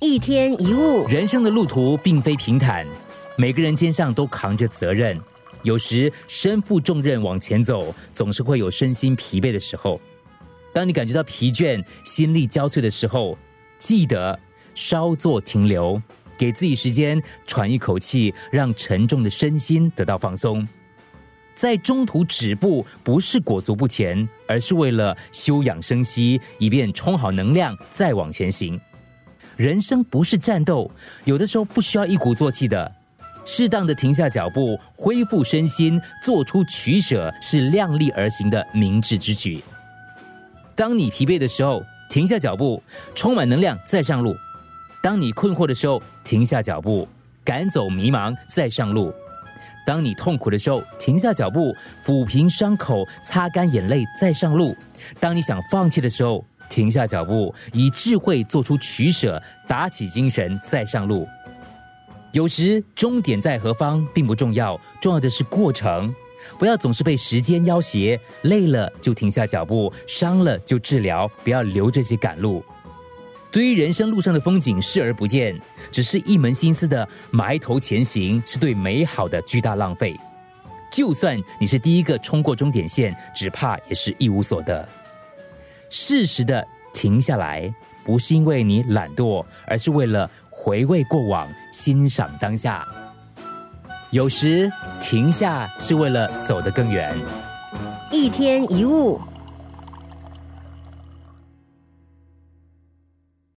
一天一物，人生的路途并非平坦，每个人肩上都扛着责任。有时身负重任往前走，总是会有身心疲惫的时候。当你感觉到疲倦、心力交瘁的时候，记得稍作停留，给自己时间喘一口气，让沉重的身心得到放松。在中途止步，不是裹足不前，而是为了休养生息，以便充好能量再往前行。人生不是战斗，有的时候不需要一鼓作气的，适当的停下脚步，恢复身心，做出取舍，是量力而行的明智之举。当你疲惫的时候，停下脚步，充满能量再上路；当你困惑的时候，停下脚步，赶走迷茫再上路。当你痛苦的时候，停下脚步，抚平伤口，擦干眼泪，再上路；当你想放弃的时候，停下脚步，以智慧做出取舍，打起精神，再上路。有时终点在何方并不重要，重要的是过程。不要总是被时间要挟，累了就停下脚步，伤了就治疗，不要留这些赶路。对于人生路上的风景视而不见，只是一门心思的埋头前行，是对美好的巨大浪费。就算你是第一个冲过终点线，只怕也是一无所得。适时的停下来，不是因为你懒惰，而是为了回味过往，欣赏当下。有时停下是为了走得更远。一天一物。